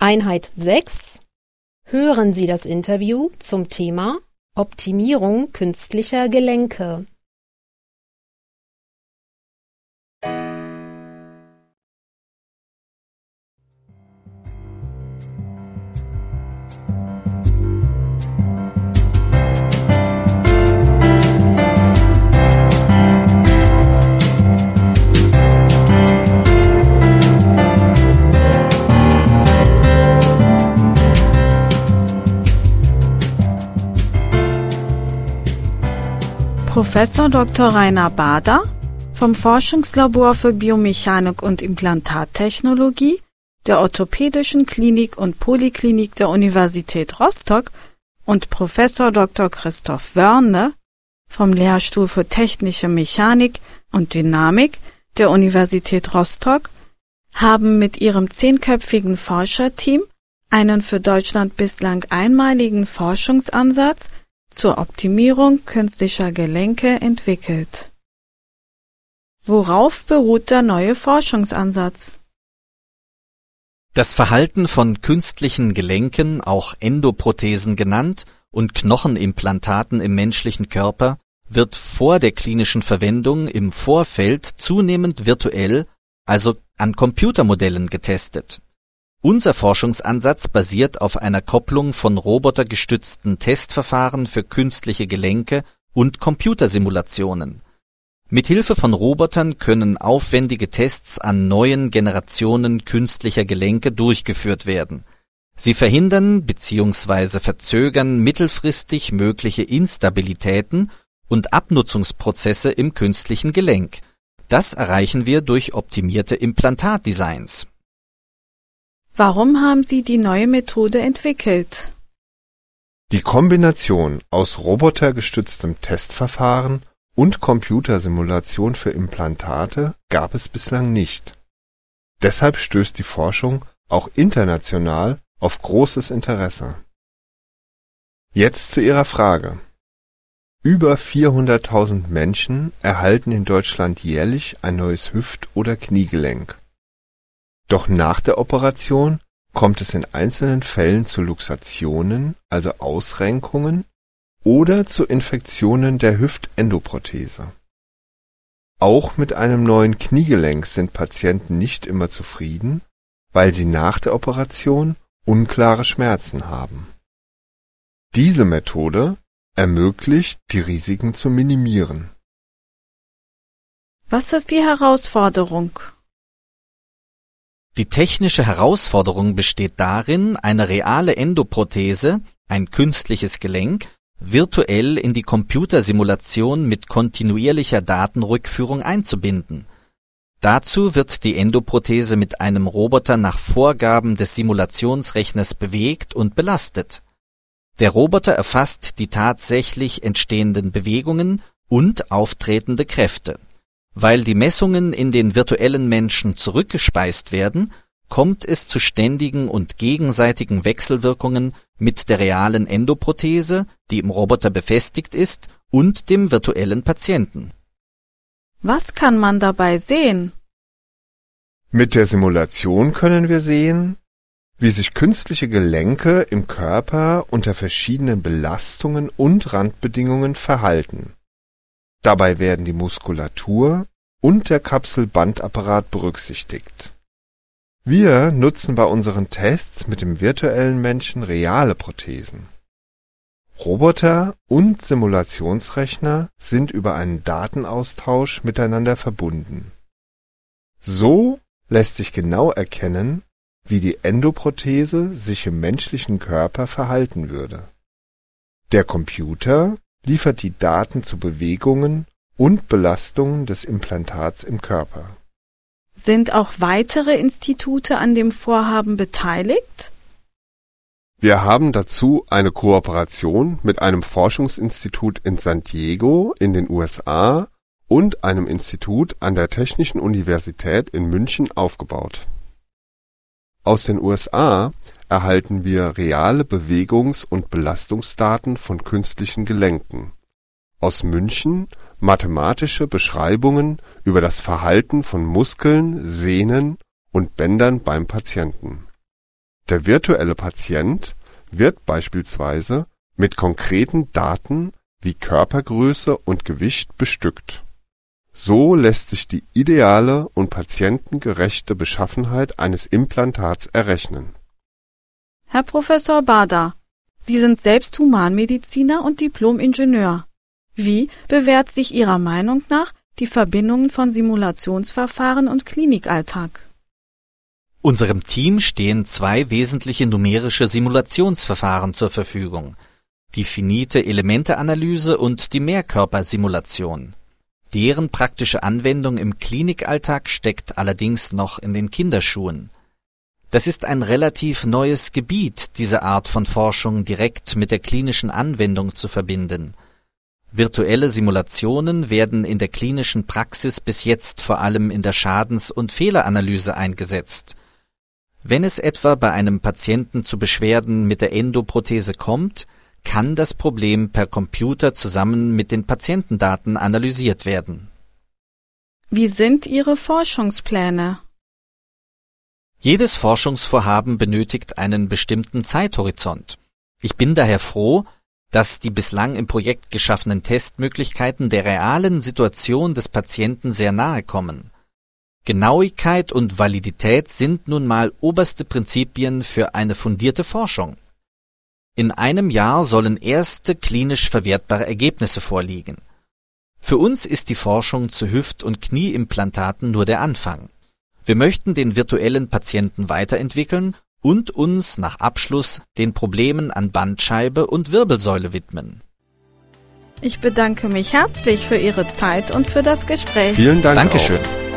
Einheit 6 Hören Sie das Interview zum Thema Optimierung künstlicher Gelenke. Professor Dr. Rainer Bader vom Forschungslabor für Biomechanik und Implantattechnologie der Orthopädischen Klinik und Poliklinik der Universität Rostock und Professor Dr. Christoph Wörne vom Lehrstuhl für Technische Mechanik und Dynamik der Universität Rostock haben mit ihrem zehnköpfigen Forscherteam einen für Deutschland bislang einmaligen Forschungsansatz zur Optimierung künstlicher Gelenke entwickelt. Worauf beruht der neue Forschungsansatz? Das Verhalten von künstlichen Gelenken, auch Endoprothesen genannt, und Knochenimplantaten im menschlichen Körper wird vor der klinischen Verwendung im Vorfeld zunehmend virtuell, also an Computermodellen getestet unser Forschungsansatz basiert auf einer Kopplung von robotergestützten Testverfahren für künstliche Gelenke und Computersimulationen. Mithilfe von Robotern können aufwendige Tests an neuen Generationen künstlicher Gelenke durchgeführt werden. Sie verhindern bzw. verzögern mittelfristig mögliche Instabilitäten und Abnutzungsprozesse im künstlichen Gelenk. Das erreichen wir durch optimierte Implantatdesigns Warum haben Sie die neue Methode entwickelt? Die Kombination aus robotergestütztem Testverfahren und Computersimulation für Implantate gab es bislang nicht. Deshalb stößt die Forschung auch international auf großes Interesse. Jetzt zu Ihrer Frage. Über 400.000 Menschen erhalten in Deutschland jährlich ein neues Hüft- oder Kniegelenk doch nach der Operation kommt es in einzelnen Fällen zu Luxationen, also Ausrenkungen, oder zu Infektionen der Hüftendoprothese. Auch mit einem neuen Kniegelenk sind Patienten nicht immer zufrieden, weil sie nach der Operation unklare Schmerzen haben. Diese Methode ermöglicht, die Risiken zu minimieren. Was ist die Herausforderung? Die technische Herausforderung besteht darin, eine reale Endoprothese, ein künstliches Gelenk, virtuell in die Computersimulation mit kontinuierlicher Datenrückführung einzubinden. Dazu wird die Endoprothese mit einem Roboter nach Vorgaben des Simulationsrechners bewegt und belastet. Der Roboter erfasst die tatsächlich entstehenden Bewegungen und auftretende Kräfte weil die Messungen in den virtuellen Menschen zurückgespeist werden, kommt es zu ständigen und gegenseitigen Wechselwirkungen mit der realen Endoprothese, die im Roboter befestigt ist, und dem virtuellen Patienten. Was kann man dabei sehen? Mit der Simulation können wir sehen, wie sich künstliche Gelenke im Körper unter verschiedenen Belastungen und Randbedingungen verhalten Dabei werden die Muskulatur und der Kapselbandapparat berücksichtigt. Wir nutzen bei unseren Tests mit dem virtuellen Menschen reale Prothesen. Roboter und Simulationsrechner sind über einen Datenaustausch miteinander verbunden. So lässt sich genau erkennen, wie die Endoprothese sich im menschlichen Körper verhalten würde. Der Computer liefert die Daten zu Bewegungen und Belastungen des Implantats im Körper. Sind auch weitere Institute an dem Vorhaben beteiligt? Wir haben dazu eine Kooperation mit einem Forschungsinstitut in San Diego in den USA und einem Institut an der Technischen Universität in München aufgebaut. Aus den USA erhalten wir reale Bewegungs und Belastungsdaten von künstlichen Gelenken, aus München mathematische Beschreibungen über das Verhalten von Muskeln, Sehnen und Bändern beim Patienten. Der virtuelle Patient wird beispielsweise mit konkreten Daten wie Körpergröße und Gewicht bestückt. So lässt sich die ideale und patientengerechte Beschaffenheit eines Implantats errechnen. Herr Professor Bader, Sie sind selbst Humanmediziner und Diplom-Ingenieur. Wie bewährt sich Ihrer Meinung nach die Verbindung von Simulationsverfahren und Klinikalltag? Unserem Team stehen zwei wesentliche numerische Simulationsverfahren zur Verfügung. Die finite Elementeanalyse und die Mehrkörpersimulation. Deren praktische Anwendung im Klinikalltag steckt allerdings noch in den Kinderschuhen. Das ist ein relativ neues Gebiet, diese Art von Forschung direkt mit der klinischen Anwendung zu verbinden. Virtuelle Simulationen werden in der klinischen Praxis bis jetzt vor allem in der Schadens- und Fehleranalyse eingesetzt. Wenn es etwa bei einem Patienten zu Beschwerden mit der Endoprothese kommt, kann das Problem per Computer zusammen mit den Patientendaten analysiert werden. Wie sind Ihre Forschungspläne? Jedes Forschungsvorhaben benötigt einen bestimmten Zeithorizont. Ich bin daher froh, dass die bislang im Projekt geschaffenen Testmöglichkeiten der realen Situation des Patienten sehr nahe kommen. Genauigkeit und Validität sind nun mal oberste Prinzipien für eine fundierte Forschung. In einem Jahr sollen erste klinisch verwertbare Ergebnisse vorliegen. Für uns ist die Forschung zu Hüft- und Knieimplantaten nur der Anfang. Wir möchten den virtuellen Patienten weiterentwickeln und uns nach Abschluss den Problemen an Bandscheibe und Wirbelsäule widmen. Ich bedanke mich herzlich für Ihre Zeit und für das Gespräch. Vielen Dank. Dankeschön. Auch.